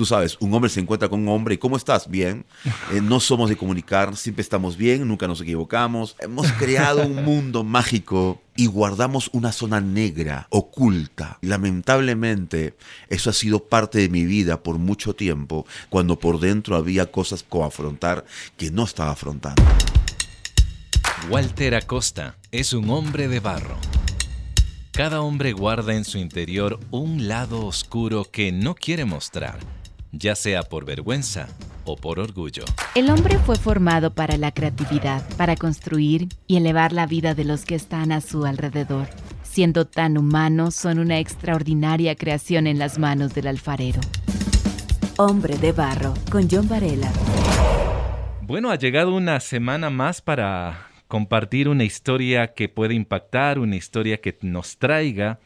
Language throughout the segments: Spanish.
tú sabes, un hombre se encuentra con un hombre y ¿cómo estás? Bien. Eh, no somos de comunicar, siempre estamos bien, nunca nos equivocamos. Hemos creado un mundo mágico y guardamos una zona negra, oculta. Lamentablemente, eso ha sido parte de mi vida por mucho tiempo, cuando por dentro había cosas como afrontar que no estaba afrontando. Walter Acosta es un hombre de barro. Cada hombre guarda en su interior un lado oscuro que no quiere mostrar, ya sea por vergüenza o por orgullo. El hombre fue formado para la creatividad, para construir y elevar la vida de los que están a su alrededor. Siendo tan humanos, son una extraordinaria creación en las manos del alfarero. Hombre de Barro, con John Varela. Bueno, ha llegado una semana más para compartir una historia que puede impactar, una historia que nos traiga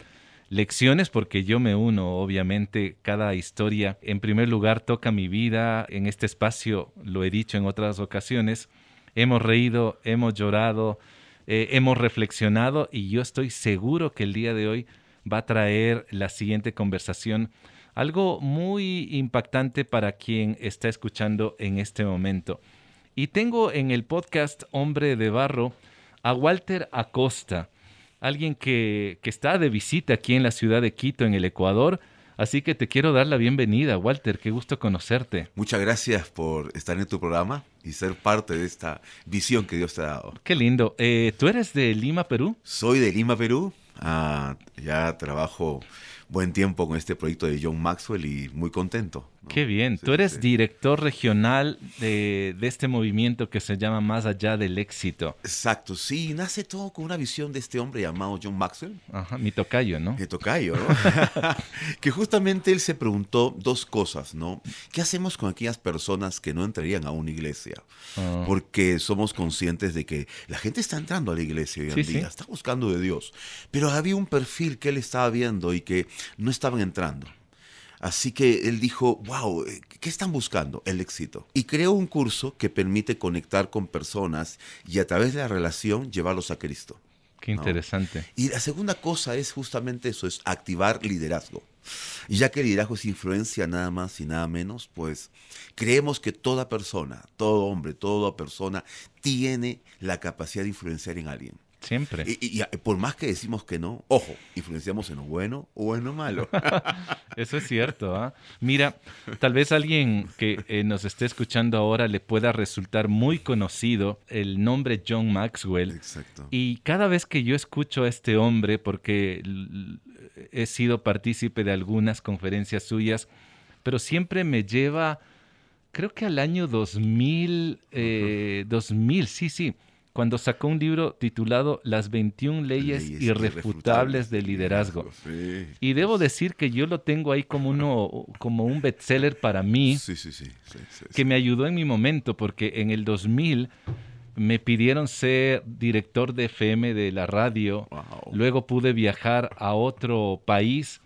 lecciones, porque yo me uno, obviamente, cada historia, en primer lugar, toca mi vida, en este espacio lo he dicho en otras ocasiones, hemos reído, hemos llorado, eh, hemos reflexionado y yo estoy seguro que el día de hoy va a traer la siguiente conversación. Algo muy impactante para quien está escuchando en este momento. Y tengo en el podcast Hombre de Barro a Walter Acosta, alguien que, que, está de visita aquí en la ciudad de Quito, en el Ecuador. Así que te quiero dar la bienvenida, Walter. Qué gusto conocerte. Muchas gracias por estar en tu programa y ser parte de esta visión que Dios te ha dado. Qué lindo. Eh, ¿Tú eres de Lima, Perú? Soy de Lima, Perú. Ah, ya trabajo buen tiempo con este proyecto de John Maxwell y muy contento. Qué bien. Tú eres director regional de, de, este movimiento que se llama Más allá del éxito. Exacto, sí. Nace todo con una visión de este hombre llamado John Maxwell. Ajá, mi tocayo, ¿no? Mi tocayo, ¿no? que justamente él se preguntó dos cosas, ¿no? ¿Qué hacemos con aquellas personas que no entrarían a una iglesia? Oh. Porque somos conscientes de que la gente está entrando a la iglesia hoy en Sí, día, sí. está buscando de Dios. Pero había un perfil que él estaba viendo y que no estaban entrando. Así que él dijo, wow, ¿qué están buscando? El éxito. Y creó un curso que permite conectar con personas y a través de la relación llevarlos a Cristo. Qué ¿no? interesante. Y la segunda cosa es justamente eso, es activar liderazgo. Y ya que el liderazgo es influencia nada más y nada menos, pues creemos que toda persona, todo hombre, toda persona tiene la capacidad de influenciar en alguien. Siempre. Y, y- y por más que decimos que no, ojo, influenciamos en lo bueno o en lo malo. Eso es cierto. ¿ah? Mira, tal vez alguien que eh, nos esté escuchando ahora le pueda resultar muy conocido el nombre John Maxwell. Exacto. Y cada vez que yo escucho a este hombre, porque he sido partícipe de algunas conferencias suyas, pero siempre me lleva, creo que al año 2000, eh, 2000, sí, sí, cuando sacó un libro titulado Las 21 leyes, Leyes irrefutables del liderazgo. Sí. Y debo decir que yo lo tengo ahí como, uno, como un bestseller para mí, Sí, sí, que me ayudó en mi momento, porque en el 2000 me pidieron ser director de FM de la radio. Wow. Luego pude viajar a otro país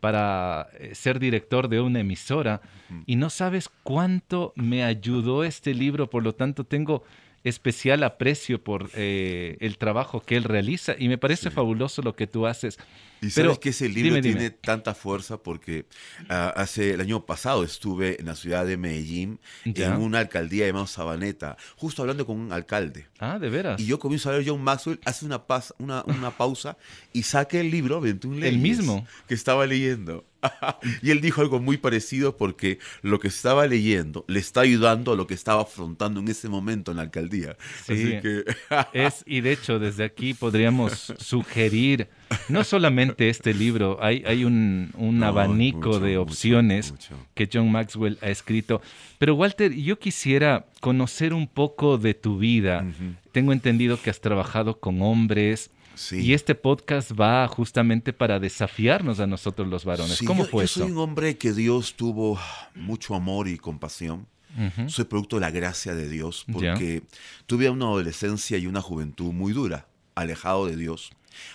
para eh, ser director de una emisora. Y no sabes cuánto me ayudó este libro, por lo tanto tengo especial aprecio por eh, el trabajo que él realiza y me parece Sí. fabuloso lo que tú haces. Y Pero, sabes que ese libro dime, dime. tiene tanta fuerza porque ah, hace el año pasado estuve en la ciudad de Medellín Ya. en una alcaldía llamada Sabaneta, justo hablando con un alcalde. Ah, de veras. Y yo comienzo a ver John Maxwell, hace una, pas- una, una pausa y saque el libro 21 leyes. mismo? Que estaba leyendo. y él dijo algo muy parecido porque lo que estaba leyendo le está ayudando a lo que estaba afrontando en ese momento en la alcaldía. Sí. Así que... Es, y de hecho, desde aquí podríamos sugerir no solamente este libro, hay, hay un, un No, abanico mucho, de opciones mucho. que John Maxwell ha escrito. Pero Walter, yo quisiera conocer un poco de tu vida. Tengo entendido que has trabajado con hombres. Sí. Y este podcast va justamente para desafiarnos a nosotros los varones. Sí, ¿Cómo yo, fue yo eso? soy un hombre que Dios tuvo mucho amor y compasión. Soy producto de la gracia de Dios porque tuve una adolescencia y una juventud muy dura, alejado de Dios.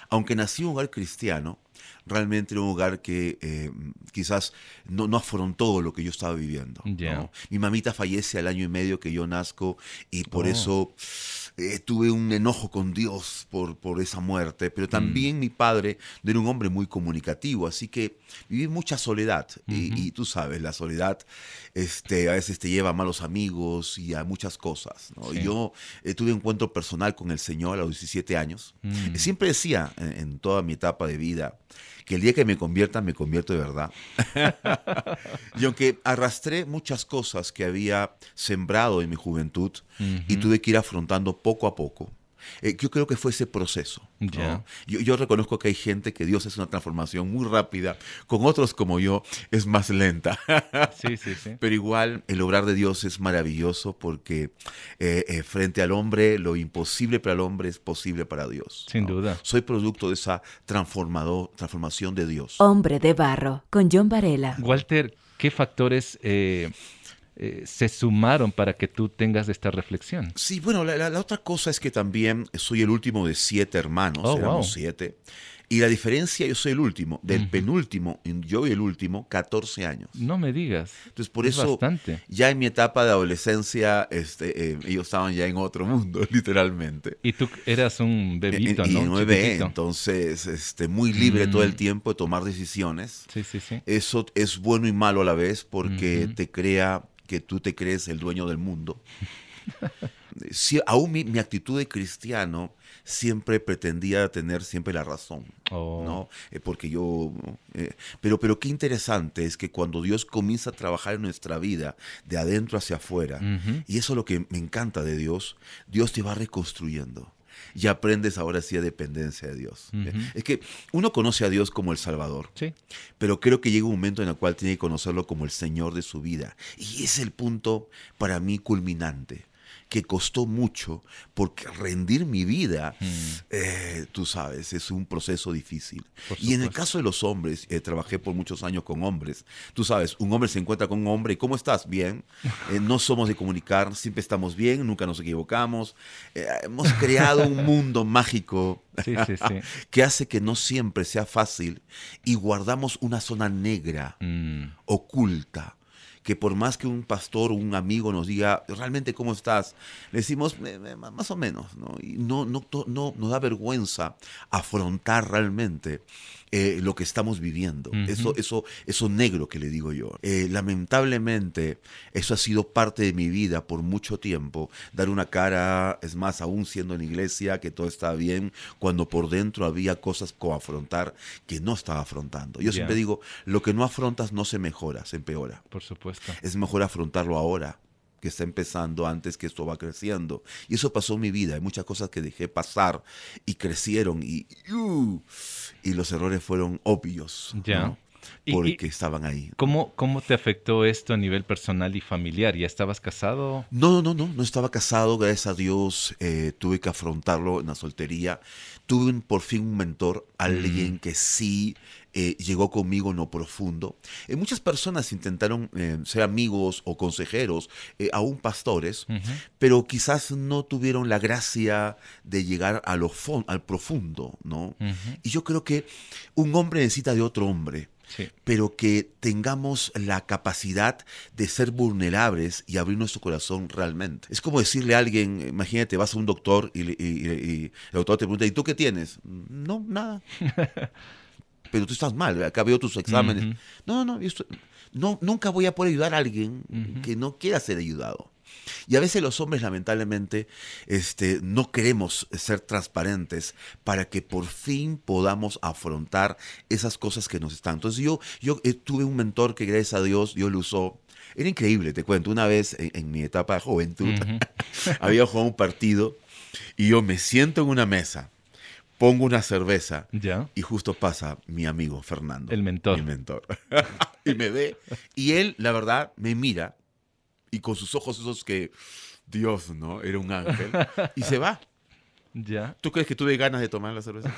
Aunque nací en un hogar cristiano, realmente era un hogar que eh, quizás no, no afrontó lo que yo estaba viviendo. Mi mamita fallece al año y medio que yo nazco y por Oh. eso eh, tuve un enojo con Dios por, por esa muerte, pero también mi padre no era un hombre muy comunicativo, así que viví mucha soledad. y, y, tú sabes, la soledad este, a veces te lleva a malos amigos y a muchas cosas. ¿no? Yo eh, tuve un encuentro personal con el Señor a los 17 años. Mm. Siempre decía en, en toda mi etapa de vida, que el día que me convierta, me convierto de verdad. y aunque arrastré muchas cosas que había sembrado en mi juventud y tuve que ir afrontando poco a poco, eh, yo creo que fue ese proceso. Yo, yo reconozco que hay gente que Dios es una transformación muy rápida, con otros como yo es más lenta. Sí, sí, sí. Pero igual el obrar de Dios es maravilloso porque eh, eh, frente al hombre lo imposible para el hombre es posible para Dios. Sin ¿no? duda. Soy producto de esa transformado, transformación de Dios. Hombre de barro, con John Varela. Walter, ¿qué factores eh, se sumaron para que tú tengas esta reflexión? Sí, bueno, la, la- la otra cosa es que también soy el último de siete hermanos, Oh, éramos wow. siete. Y la diferencia, yo soy el último, del penúltimo, yo y el último, 14 años. No me digas. Entonces, por Es eso, bastante. ya en mi etapa de adolescencia, este, eh, ellos estaban ya en otro mundo, literalmente. Y tú eras un bebito, ¿no? y bebé, Chiquitito. entonces, este, muy libre todo el Mm. tiempo de tomar decisiones. Sí, sí, sí. Eso es bueno y malo a la vez porque te crea que tú te crees el dueño del mundo. Sí, aún mi, mi actitud de cristiano siempre pretendía tener siempre la razón, Oh. ¿no? Eh, porque yo... eh, pero, pero qué interesante es que cuando Dios comienza a trabajar en nuestra vida de adentro hacia afuera, y eso es lo que me encanta de Dios, Dios te va reconstruyendo. Y aprendes ahora sí a dependencia de Dios. Ujú. Es que uno conoce a Dios como el Salvador, Sí. pero creo que llega un momento en el cual tiene que conocerlo como el Señor de su vida. Y es el punto para mí culminante, que costó mucho, porque rendir mi vida, Mm. eh, tú sabes, es un proceso difícil. Y en el caso de los hombres, eh, trabajé por muchos años con hombres. Tú sabes, un hombre se encuentra con un hombre y ¿cómo estás? Bien. Eh, no somos de comunicar, siempre estamos bien, nunca nos equivocamos. Hemos creado un mundo mágico Sí, sí, sí. que hace que no siempre sea fácil y guardamos una zona negra, Mm. oculta, que por más que un pastor o un amigo nos diga, realmente cómo estás, le decimos, "Eh, eh, más o menos, ¿no? Y no, no, no nos da vergüenza afrontar realmente eh, lo que estamos viviendo, eso, eso, eso negro que le digo yo. Eh, lamentablemente, eso ha sido parte de mi vida por mucho tiempo, dar una cara, es más, aún siendo en la iglesia, que todo estaba bien, cuando por dentro había cosas co afrontar que no estaba afrontando. Yo siempre digo, lo que no afrontas no se mejora, se empeora. Por supuesto. Es mejor afrontarlo ahora que está empezando antes que esto va creciendo. Y eso pasó en mi vida. Hay muchas cosas que dejé pasar y crecieron y, uh, y los errores fueron obvios. Ya. ¿no? Y- Porque y- estaban ahí. ¿Cómo, ¿Cómo te afectó esto a nivel personal y familiar? ¿Ya estabas casado? No, no, no, no estaba casado, gracias a Dios eh, tuve que afrontarlo en la soltería. Tuve un- por fin un mentor, alguien que sí eh, llegó conmigo en lo profundo. Eh, muchas personas intentaron eh, ser amigos o consejeros, eh, aún pastores, Ujú. pero quizás no tuvieron la gracia de llegar a lo al profundo, ¿no? Ujú. Y yo creo que un hombre necesita de otro hombre Sí. pero que tengamos la capacidad de ser vulnerables y abrir nuestro corazón realmente. Es como decirle a alguien, imagínate, vas a un doctor y- y- y el doctor te pregunta, ¿y tú qué tienes? No, nada. pero tú estás mal, acá veo tus exámenes. Ujú. No, no, yo estoy- no, nunca voy a poder ayudar a alguien que no quiera ser ayudado. Y a veces los hombres, lamentablemente, este, no queremos ser transparentes para que por fin podamos afrontar esas cosas que nos están. Entonces yo, yo eh, tuve un mentor que gracias a Dios Dios lo usó. Era increíble, te cuento. Una vez en, en mi etapa de juventud había jugado un partido y yo me siento en una mesa, pongo una cerveza Ya. y justo pasa mi amigo Fernando. El mentor. Mi mentor. y me ve. Y él, la verdad, me mira y con sus ojos esos que, Dios, ¿no? Era un ángel. Y se va. Ya. ¿Tú crees que tuve ganas de tomar la cerveza?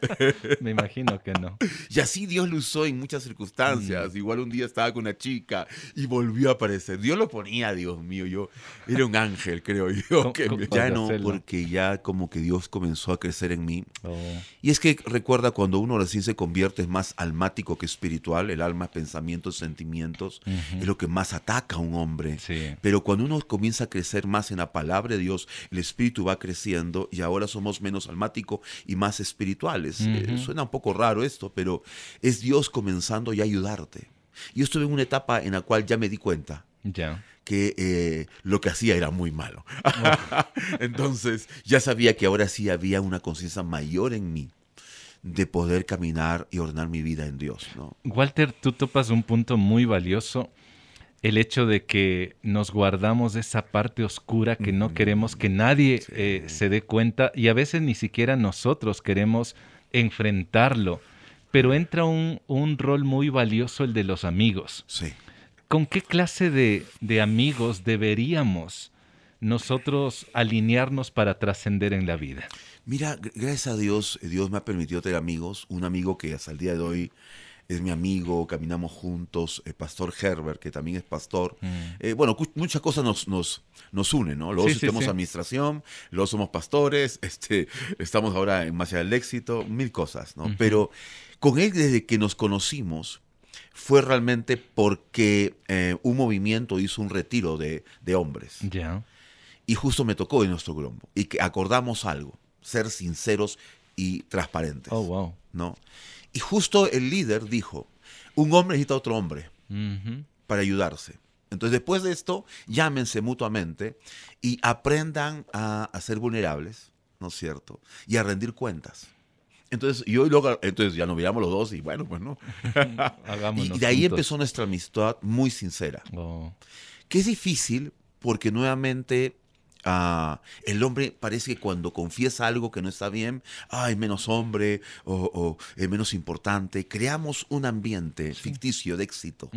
Me imagino que no. Y así Dios lo usó en muchas circunstancias. Mm. Igual un día estaba con una chica y volvió a aparecer. Dios lo ponía, Dios mío. Yo era un ángel, creo yo. ¿Cómo- que me- ya no, porque ya como que Dios comenzó a crecer en mí. Oh, Y es que recuerda cuando uno recién se convierte es más almático que espiritual, el alma, pensamientos, sentimientos, Ujú. es lo que más ataca a un hombre. Sí. Pero cuando uno comienza a crecer más en la palabra de Dios, el espíritu va creciendo y ahora somos menos almático y más espirituales. Eh, Ujú. suena un poco raro esto, pero es Dios comenzando ya a ayudarte. Yo estuve en una etapa en la cual ya me di cuenta Ya. que eh, lo que hacía era muy malo. Entonces ya sabía que ahora sí había una conciencia mayor en mí de poder caminar y ordenar mi vida en Dios. ¿no? Walter, tú topas un punto muy valioso, el hecho de que nos guardamos esa parte oscura que no queremos que nadie eh, se dé cuenta y a veces ni siquiera nosotros queremos enfrentarlo, pero entra un, un rol muy valioso el de los amigos. Sí. ¿Con qué clase de, de amigos deberíamos nosotros alinearnos para trascender en la vida? Mira, gr- gracias a Dios, eh, Dios me ha permitido tener amigos. Un amigo que hasta el día de hoy es mi amigo, caminamos juntos, el pastor Herbert, que también es pastor. Eh, bueno, muchas cosas nos, nos, nos unen, ¿no? Los Sí, administración, dos somos pastores, este, estamos ahora en Más allá del éxito, mil cosas, ¿no? Pero con él desde que nos conocimos fue realmente porque eh, un movimiento hizo un retiro de, de hombres. Ya. Y justo me tocó en nuestro grupo. Y que acordamos algo, ser sinceros y transparentes. Oh, wow. ¿no? Y justo el líder dijo, un hombre necesita a otro hombre para ayudarse. Entonces después de esto, llámense mutuamente y aprendan a, a ser vulnerables, ¿no es cierto? Y a rendir cuentas. Entonces yo y luego, entonces ya nos miramos los dos y bueno, pues no. Hagámonos y de ahí juntos. empezó nuestra amistad muy sincera. Oh, Que es difícil porque nuevamente ah, el hombre parece que cuando confiesa algo que no está bien, ay, menos hombre o, o, eh, menos importante, creamos un ambiente ficticio de éxito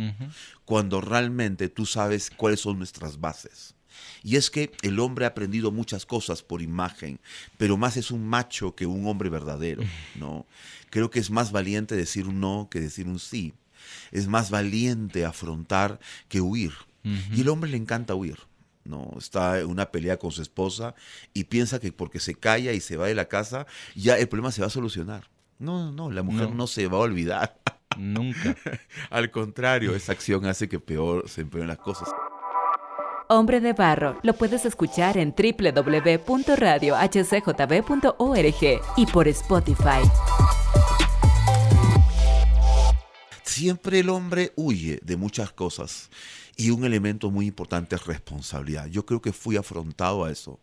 cuando realmente tú sabes cuáles son nuestras bases. Y es que el hombre ha aprendido muchas cosas por imagen, pero más es un macho que un hombre verdadero, ¿no? Creo que es más valiente decir un no que decir un sí. Es más valiente afrontar que huir. Y el hombre le encanta huir. No, está en una pelea con su esposa y piensa que porque se calla y se va de la casa, ya el problema se va a solucionar. No, no, no, la mujer No. no, se va a olvidar. Nunca. Al contrario, esa acción hace que peor se empeoren las cosas. Hombre de Barro lo puedes escuchar en www.radiohcjb.org y por Spotify. Siempre el hombre huye de muchas cosas y un elemento muy importante es responsabilidad. Yo creo que fui afrontado a eso,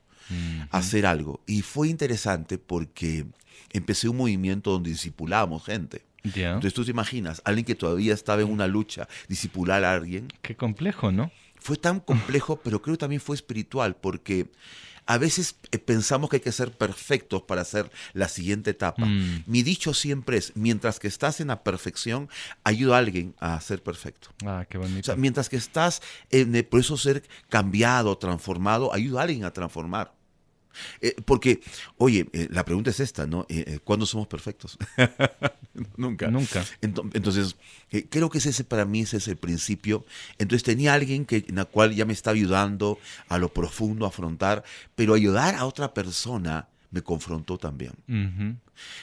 a hacer algo. Y fue interesante porque empecé un movimiento donde discipulábamos gente. Entonces tú te imaginas, alguien que todavía estaba en una lucha, discipular a alguien, Qué complejo, ¿no? fue tan complejo, pero creo que también fue espiritual, porque a veces eh, pensamos que hay que ser perfectos para hacer la siguiente etapa. Mm. Mi dicho siempre es, mientras que estás en la perfección, ayuda a alguien a ser perfecto. Ah, qué bonito. O sea, mientras que estás en el proceso de ser cambiado, transformado, ayuda a alguien a transformar. Eh, porque, oye, eh, la pregunta es esta, ¿no? Eh, eh, ¿Cuándo somos perfectos? Nunca. Nunca. Ento- Entonces, eh, creo que ese, ese para mí ese es el principio. Entonces tenía alguien que, en la cual ya me está ayudando a lo profundo, a afrontar, pero ayudar a otra persona me confrontó también. Ujú.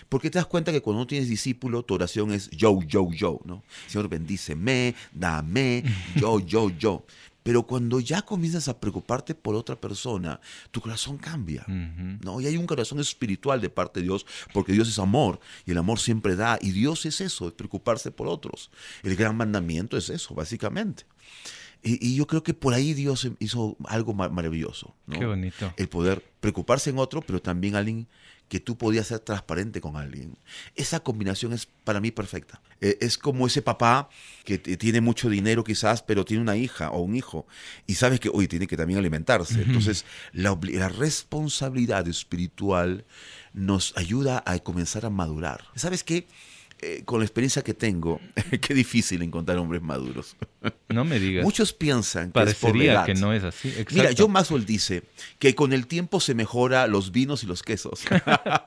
Porque te das cuenta que cuando no tienes discípulo, tu oración es yo, yo, yo, ¿no? Señor, bendíceme, dame, yo, yo, yo. Pero cuando ya comienzas a preocuparte por otra persona, tu corazón cambia. ¿no? Y hay un corazón espiritual de parte de Dios, porque Dios es amor y el amor siempre da. Y Dios es eso, es preocuparse por otros. El gran mandamiento es eso, básicamente. Y, y yo creo que por ahí Dios hizo algo ma- maravilloso. ¿no? Qué bonito. El poder preocuparse en otro, pero también alguien que tú podías ser transparente con alguien. Esa combinación es para mí perfecta. Eh, es como ese papá que tiene mucho dinero quizás, pero tiene una hija o un hijo y sabes que hoy tiene que también alimentarse. Entonces, la, la responsabilidad espiritual nos ayuda a comenzar a madurar. ¿Sabes qué? Eh, con la experiencia que tengo, qué difícil encontrar hombres maduros. No me digas. Muchos piensan que es por la edad. que no es así. Mira. John Maxwell dice que con el tiempo se mejora los vinos y los quesos.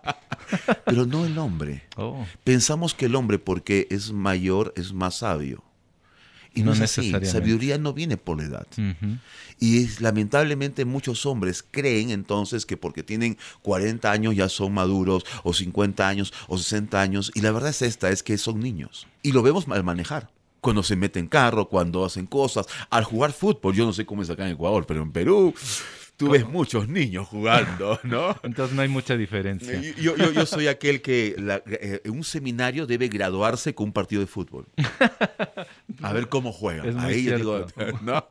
Pero no el hombre. Oh, Pensamos que el hombre, porque es mayor, es más sabio. Y no, No es así. Sabiduría no viene por la edad. ujú. Y es- lamentablemente muchos hombres creen entonces que porque tienen 40 años ya son maduros, o 50 años, o 60 años. Y la verdad es esta, es que son niños. Y lo vemos al manejar. Cuando se meten carro, cuando hacen cosas, al jugar fútbol. Yo no sé cómo es acá en Ecuador, pero en Perú tú ves muchos niños jugando, ¿no? Entonces no hay mucha diferencia. Yo, yo- yo soy aquel que la- eh, en un seminario debe graduarse con un partido de fútbol. A ver cómo juega. Es Ahí yo digo. ¿no?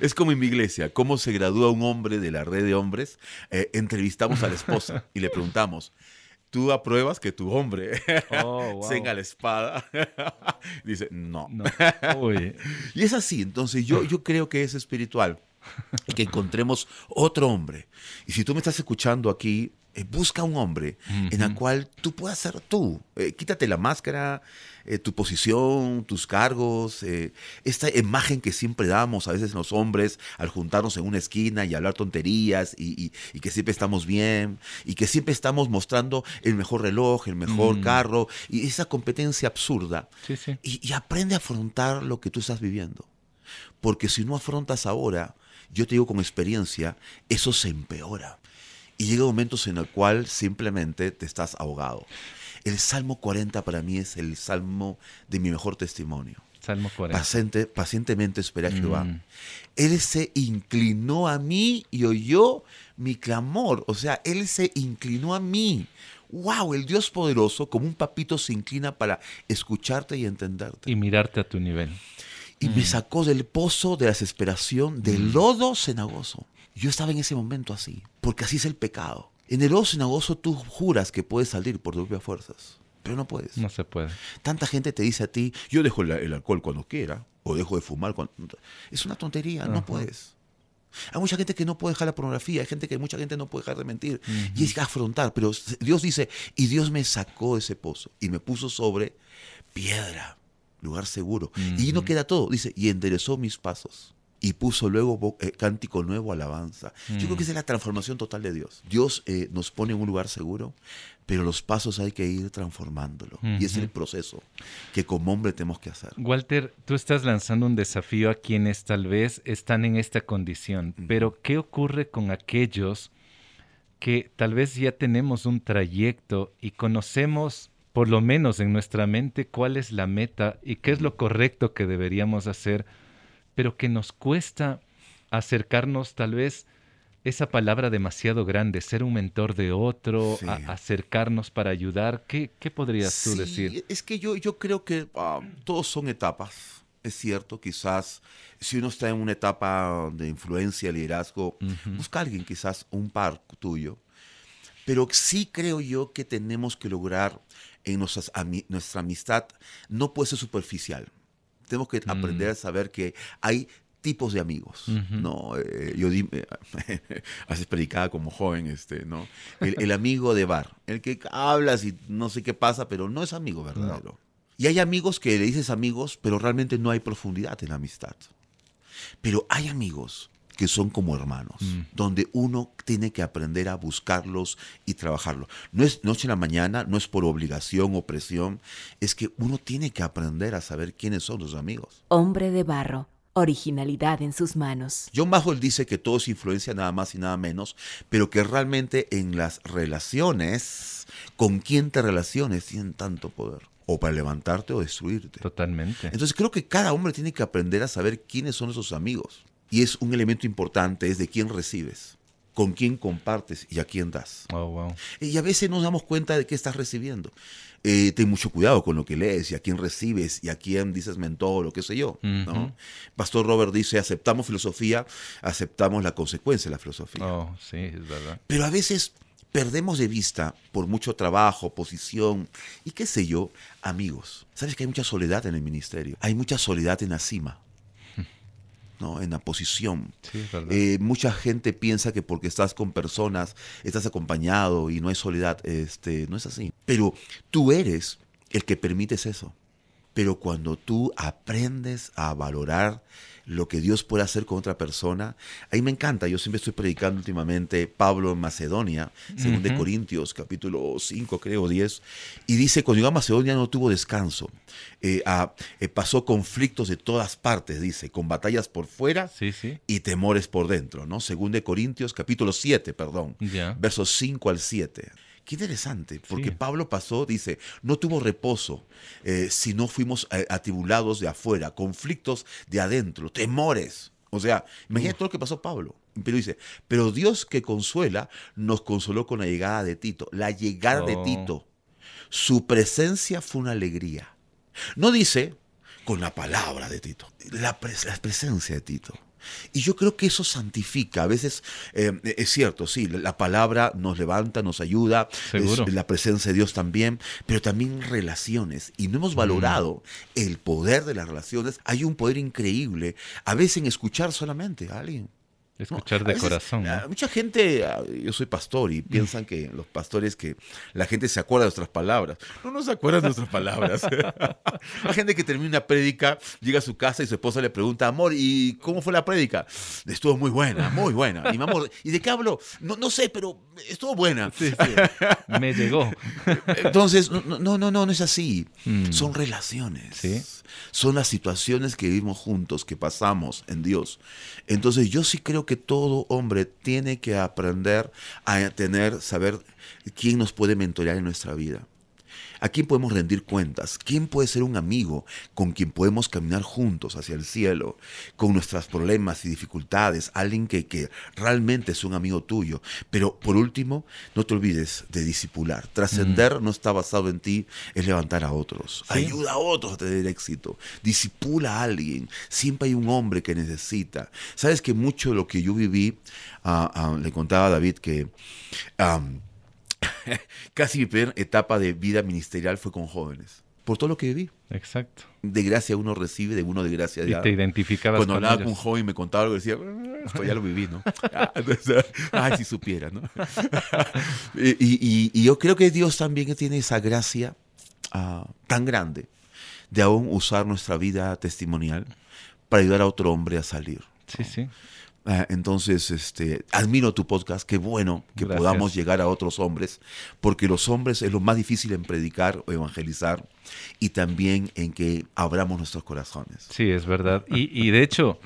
Es como en mi iglesia, cómo se gradúa un hombre de la red de hombres. Eh, entrevistamos a la esposa y le preguntamos, ¿tú apruebas que tu hombre Oh, wow. tenga la espada? Dice, no. No. Y es así, entonces yo, yo creo que es espiritual. Que encontremos otro hombre. Y si tú me estás escuchando aquí, eh, busca un hombre en el cual tú puedas ser tú. Eh, quítate la máscara, eh, tu posición, tus cargos, esta imagen que siempre damos a veces los hombres al juntarnos en una esquina y hablar tonterías y, y- y que siempre estamos bien y que siempre estamos mostrando el mejor reloj, el mejor Mm. carro y esa competencia absurda. sí, sí. Y, y aprende a afrontar lo que tú estás viviendo. Porque si no afrontas ahora, yo te digo con experiencia, eso se empeora. Y llega momentos en el cual simplemente te estás ahogado. El Salmo 40 para mí es el salmo de mi mejor testimonio. Salmo 40. Paciente, pacientemente esperé a Jehová. Mm. Él se inclinó a mí y oyó mi clamor. O sea, Él se inclinó a mí. ¡Wow! El Dios poderoso, como un papito, se inclina para escucharte y entenderte Y mirarte a tu nivel. y me sacó del pozo de la desesperación, del lodo cenagoso. Yo estaba en ese momento así, porque así es el pecado. En el lodo cenagoso tú juras que puedes salir por tus propias fuerzas, pero no puedes. No se puede. Tanta gente te dice a ti, yo dejo el, el alcohol cuando quiera, o dejo de fumar cuando... Es una tontería, no puedes. Hay mucha gente que no puede dejar la pornografía, hay gente que mucha gente no puede dejar de mentir. Y es que afrontar, pero Dios dice, y Dios me sacó de ese pozo y me puso sobre piedra, lugar seguro. Y no queda todo, dice, y enderezó mis pasos. Y puso luego eh, cántico nuevo, alabanza. Yo creo que esa es la transformación total de Dios. Dios eh, nos pone en un lugar seguro, pero los pasos hay que ir transformándolo. Y es el proceso que como hombre tenemos que hacer. Walter, tú estás lanzando un desafío a quienes tal vez están en esta condición, pero ¿qué ocurre con aquellos que tal vez ya tenemos un trayecto y conocemos, por lo menos en nuestra mente, cuál es la meta y qué es lo correcto que deberíamos hacer, pero que nos cuesta acercarnos tal vez esa palabra demasiado grande, ser un mentor de otro, Sí. a- acercarnos para ayudar? ¿Qué, qué podrías tú decir? Es que yo, yo creo que ah, todos son etapas. Es cierto, quizás si uno está en una etapa de influencia, liderazgo, busca a alguien, quizás un par tuyo. Pero sí creo yo que tenemos que lograr en nuestras nuestra amistad, no puede ser superficial. Tenemos que aprender a saber que hay tipos de amigos. ¿no? Eh, yo di, eh, haces predicada como joven, este, ¿no? El, el amigo de bar, el que hablas y no sé qué pasa, pero no es amigo verdadero. Y hay amigos que le dices amigos, pero realmente no hay profundidad en la amistad. Pero hay amigos que son como hermanos, donde uno tiene que aprender a buscarlos y trabajarlos. No es noche en la mañana, no es por obligación o presión, es que uno tiene que aprender a saber quiénes son los amigos. Hombre de barro. Originalidad en sus manos. John Maxwell dice que todo es influencia nada más y nada menos, pero que realmente en las relaciones, con quién te relaciones, tienen tanto poder. O para levantarte o destruirte. Totalmente. Entonces creo que cada hombre tiene que aprender a saber quiénes son esos amigos. Y es un elemento importante, es de quién recibes, con quién compartes y a quién das. Oh, wow. Y a veces nos damos cuenta de qué estás recibiendo. Eh, ten mucho cuidado con lo que lees y a quién recibes y a quién dices mentor o qué sé yo. Pastor Robert dice, aceptamos filosofía, aceptamos la consecuencia de la filosofía. Oh, sí, es verdad. Pero a veces perdemos de vista, por mucho trabajo, posición y qué sé yo, amigos. Sabes que hay mucha soledad en el ministerio, hay mucha soledad en la cima, ¿no? en la posición. Sí. Eh, mucha gente piensa que porque estás con personas, estás acompañado y no hay soledad. Este, no es así. Pero tú eres el que permites eso. Pero cuando tú aprendes a valorar lo que Dios puede hacer con otra persona. Ahí me encanta, yo siempre estoy predicando últimamente Pablo en Macedonia, según de Corintios, capítulo 5, creo, 10, y dice, cuando llegó a Macedonia no tuvo descanso, eh, eh, pasó conflictos de todas partes, dice, con batallas por fuera y temores por dentro, ¿no? Según de Corintios, capítulo 7, perdón, versos 5 al 7. Qué interesante, porque Pablo pasó, dice, no tuvo reposo eh, si no fuimos eh, atribulados de afuera, conflictos de adentro, temores. O sea, imagínate todo lo que pasó Pablo. Pero dice, pero Dios que consuela nos consoló con la llegada de Tito. La llegada de oh. Tito, su presencia fue una alegría. No dice con la palabra de Tito, la presencia de Tito. Y yo creo que eso santifica. A veces eh, es cierto, sí, la palabra nos levanta, nos ayuda, la presencia de Dios también, pero también relaciones. Y no hemos valorado el poder de las relaciones. Hay un poder increíble, a veces en escuchar solamente a alguien. Escuchar de corazón. Mucha gente, ah, yo soy pastor y piensan que los pastores, que la gente se acuerda de nuestras palabras. No, no se acuerdan de nuestras palabras. Hay gente que termina una prédica, llega a su casa y su esposa le pregunta, amor, ¿y cómo fue la prédica? Estuvo muy buena, muy buena. Y mi amor, ¿y de qué hablo? No, no sé, pero estuvo buena. Me llegó. Entonces, no, no, no, no, es así. Mm. Son relaciones. ¿Sí? Son las situaciones que vivimos juntos, que pasamos en Dios. Entonces, yo sí creo que todo hombre tiene que aprender a tener, saber quién nos puede mentorear en nuestra vida. ¿A quién podemos rendir cuentas? ¿Quién puede ser un amigo con quien podemos caminar juntos hacia el cielo, con nuestros problemas y dificultades? Alguien que, que realmente es un amigo tuyo. Pero por último, no te olvides de disipular. Trascender mm. no está basado en ti, es levantar a otros. Ayuda a otros a tener éxito. Disipula a alguien. Siempre hay un hombre que necesita. Sabes que mucho de lo que yo viví, ah, ah, le contaba a David que... casi mi primera etapa de vida ministerial fue con jóvenes. Por todo lo que viví. Exacto. De gracia uno recibe, de uno de gracia Y te identificabas Cuando hablaba con un joven me contaba algo, decía, ah, esto ya lo viví, ¿no? Ah, ay, si supiera, ¿no? y, yo creo que Dios también tiene esa gracia ah, tan grande de aún usar nuestra vida testimonial para ayudar a otro hombre a salir. Sí, sí. Ah, entonces, este, admiro tu podcast, qué bueno que podamos llegar a otros hombres, porque los hombres es lo más difícil en predicar o evangelizar y también en que abramos nuestros corazones. Sí, es verdad. Y, de hecho,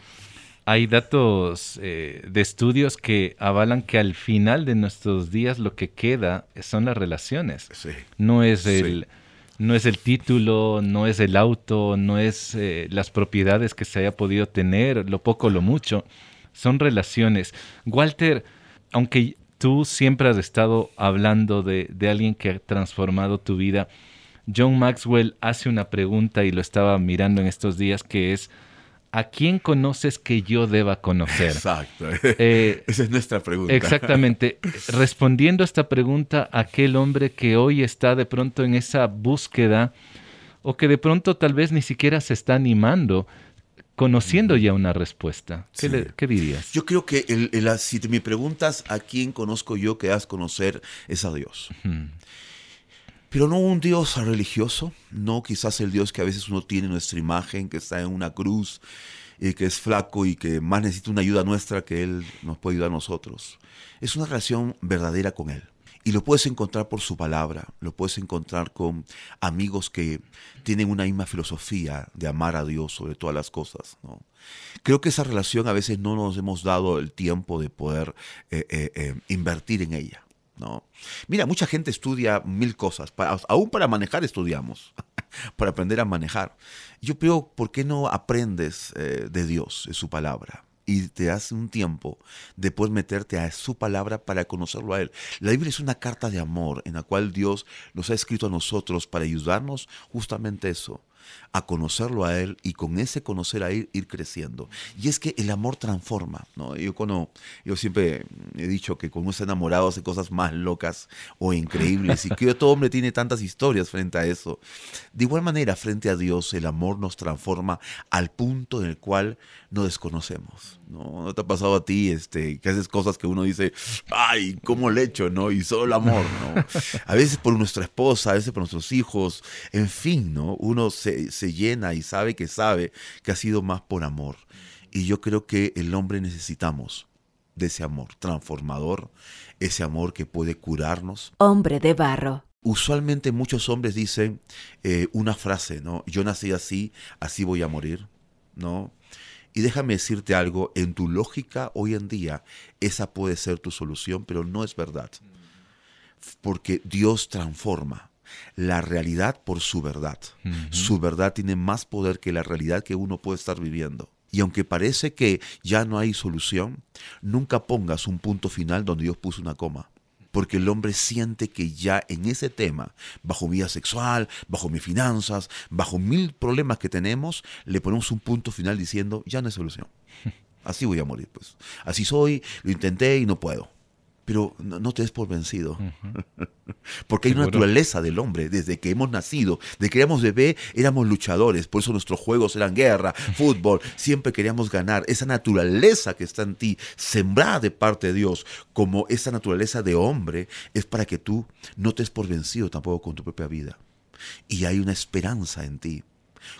hay datos eh, de estudios que avalan que al final de nuestros días lo que queda son las relaciones. No es el... No es el título, no es el auto, no es eh, las propiedades que se haya podido tener, lo poco o lo mucho son relaciones. Walter, aunque tú siempre has estado hablando de, alguien que ha transformado tu vida, John Maxwell hace una pregunta y lo estaba mirando en estos días que es, ¿a quién conoces que yo deba conocer? Exacto. Eh, Esa es nuestra pregunta. Exactamente. Respondiendo a esta pregunta, aquel hombre que hoy está de pronto en esa búsqueda o que de pronto tal vez ni siquiera se está animando, conociendo ya una respuesta. ¿Qué, dirías? Yo creo que el, si me preguntas a quién conozco yo que has conocer, es a Dios. Pero no un Dios religioso, no quizás el Dios que a veces uno tiene en nuestra imagen, que está en una cruz y que es flaco y que más necesita una ayuda nuestra que Él nos puede ayudar a nosotros. Es una relación verdadera con Él. Y lo puedes encontrar por su palabra, lo puedes encontrar con amigos que tienen una misma filosofía de amar a Dios sobre todas las cosas. Creo que esa relación a veces no nos hemos dado el tiempo de poder eh, eh, eh, invertir en ella. Mira, mucha gente estudia mil cosas, aún para manejar estudiamos, para aprender a manejar. Yo creo, ¿por qué no aprendes de Dios, de su palabra? Y te hace un tiempo de poder meterte a su palabra para conocerlo a Él. La Biblia es una carta de amor en la cual Dios nos ha escrito a nosotros para ayudarnos justamente eso, a conocerlo a Él y con ese conocer a Él ir creciendo. Y es que el amor transforma, ¿no? Yo, cuando, yo siempre he dicho que cuando uno está enamorado hace cosas más locas o increíbles y que todo hombre tiene tantas historias frente a eso. De igual manera, frente a Dios, el amor nos transforma al punto en el cual no desconocemos, ¿no? ¿No te ha pasado a ti este, que haces cosas que uno dice, ay, ¿cómo le echo, no? Y solo el amor, ¿no? A veces por nuestra esposa, a veces por nuestros hijos, en fin, ¿no? Uno se se llena y sabe que sabe que ha sido más por amor. Y yo creo que el hombre necesitamos de ese amor transformador, ese amor que puede curarnos. Hombre de barro. Usualmente muchos hombres dicen eh, una frase, ¿no? Yo nací así, así voy a morir, ¿no? Y déjame decirte algo, en tu lógica hoy en día, esa puede ser tu solución, pero no es verdad. Porque Dios transforma la realidad por su verdad. Su verdad tiene más poder que la realidad que uno puede estar viviendo. Y aunque parece que ya no hay solución, nunca pongas un punto final donde Dios puso una coma. Porque el hombre siente que ya en ese tema, bajo vida sexual, bajo mis finanzas, bajo mil problemas que tenemos, le ponemos un punto final diciendo, ya no hay solución. Así voy a morir, pues. Así soy, lo intenté y no puedo. Pero no, te des por vencido. Porque hay una naturaleza del hombre. Desde que hemos nacido, desde que éramos bebé, éramos luchadores. Por eso nuestros juegos eran guerra, fútbol. Siempre queríamos ganar. Esa naturaleza que está en ti, sembrada de parte de Dios, como esa naturaleza de hombre, es para que tú no te des por vencido tampoco con tu propia vida. Y hay una esperanza en ti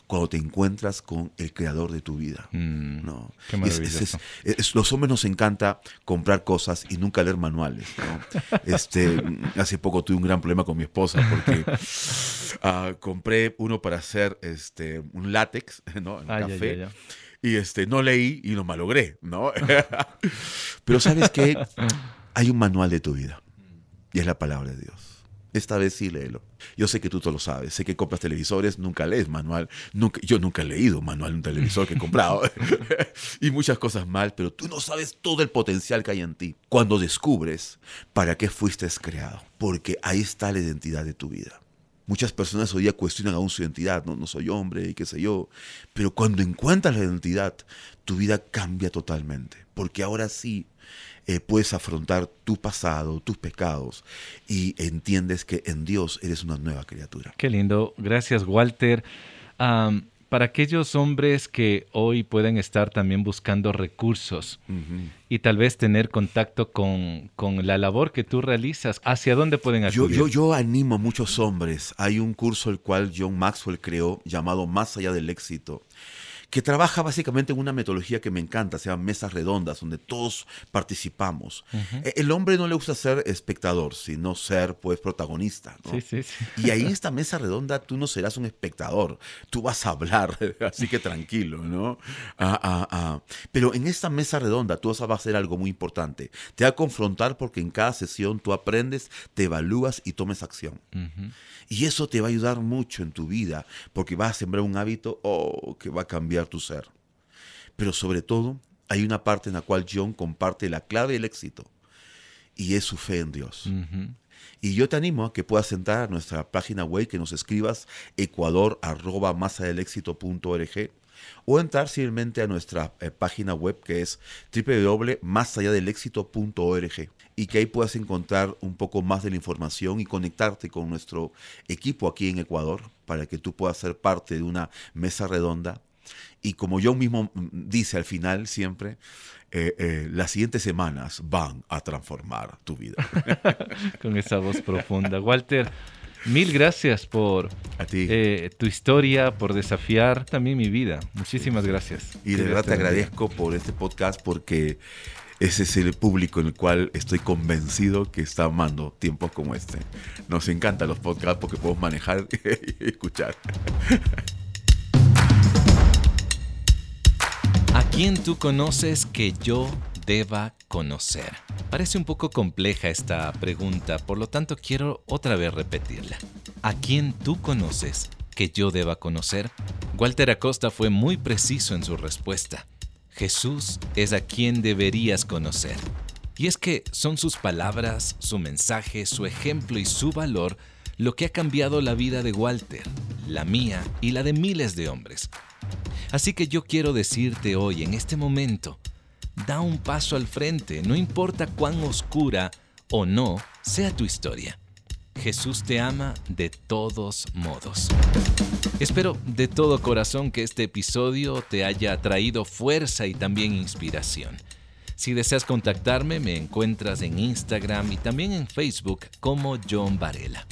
cuando te encuentras con el creador de tu vida. Mm, ¿no? Qué los hombres nos encanta comprar cosas y nunca leer manuales. Este, hace poco tuve un gran problema con mi esposa porque ah, compré uno para hacer este, un látex ¿no? en café. Y este, no leí y lo malogré, ¿no? Pero sabes que hay un manual de tu vida y es la palabra de Dios. Esta vez sí léelo. Yo sé que tú todo lo sabes. Sé que compras televisores, nunca lees manual. Nunca, yo nunca he leído manual de un televisor que he comprado. y muchas cosas mal, pero tú no sabes todo el potencial que hay en ti. Cuando descubres para qué fuiste creado. Porque ahí está la identidad de tu vida. Muchas personas hoy día cuestionan aún su identidad, ¿no? no soy hombre y qué sé yo. Pero cuando encuentras la identidad, tu vida cambia totalmente. Porque ahora sí eh, puedes afrontar tu pasado, tus pecados y entiendes que en Dios eres una nueva criatura. Qué lindo. Gracias, Walter. Para aquellos hombres que hoy pueden estar también buscando recursos y tal vez tener contacto con, la labor que tú realizas, ¿hacia dónde pueden acudir? Yo, yo, yo animo a muchos hombres. Hay un curso el cual John Maxwell creó llamado Más allá del éxito que trabaja básicamente en una metodología que me encanta, se llama mesas redondas, donde todos participamos. E, el hombre no le gusta ser espectador, sino ser pues protagonista. Sí, sí, sí. Y ahí en esta mesa redonda tú no serás un espectador, tú vas a hablar, así que tranquilo, ¿no? Ah, ah, ah. Pero en esta mesa redonda tú vas a hacer algo muy importante. Te va a confrontar porque en cada sesión tú aprendes, te evalúas y tomes acción. Y eso te va a ayudar mucho en tu vida porque vas a sembrar un hábito oh, que va a cambiar tu ser. Pero sobre todo, hay una parte en la cual John comparte la clave del éxito y es su fe en Dios. Y yo te animo a que puedas entrar a nuestra página web, que nos escribas ecuador arroba o entrar simplemente a nuestra eh, página web que es www.masalladelexito.org y que ahí puedas encontrar un poco más de la información y conectarte con nuestro equipo aquí en Ecuador para que tú puedas ser parte de una mesa redonda. Y como yo mismo mm, dice al final siempre, eh, eh, las siguientes semanas van a transformar tu vida. con esa voz profunda. Walter, Mil gracias por eh, tu historia, por desafiar también mi vida. Muchísimas gracias. Y de verdad te agradezco por este podcast porque ese es el público en el cual estoy convencido que está amando tiempos como este. Nos encantan los podcasts porque podemos manejar y escuchar. Quién tú conoces que yo deba conocer? Parece un poco compleja esta pregunta, por lo tanto quiero otra vez repetirla. ¿A quién tú conoces que yo deba conocer? Walter Acosta fue muy preciso en su respuesta. Jesús es a quien deberías conocer. Y es que son sus palabras, su mensaje, su ejemplo y su valor lo que ha cambiado la vida de Walter, la mía y la de miles de hombres. Así que yo quiero decirte hoy, en este momento, da un paso al frente, no importa cuán oscura o no sea tu historia. Jesús te ama de todos modos. Espero de todo corazón que este episodio te haya traído fuerza y también inspiración. Si deseas contactarme, me encuentras en Instagram y también en Facebook como John Varela.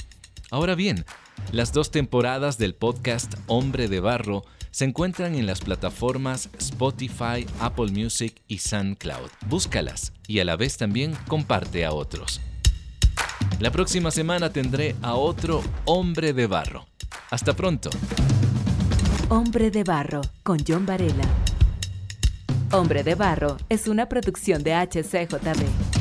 Ahora bien, las dos temporadas del podcast Hombre de Barro se encuentran en las plataformas Spotify, Apple Music y SoundCloud. Búscalas y a la vez también comparte a otros. La próxima semana tendré a otro hombre de barro. Hasta pronto. Hombre de Barro con John Varela. Hombre de Barro es una producción de HCJB.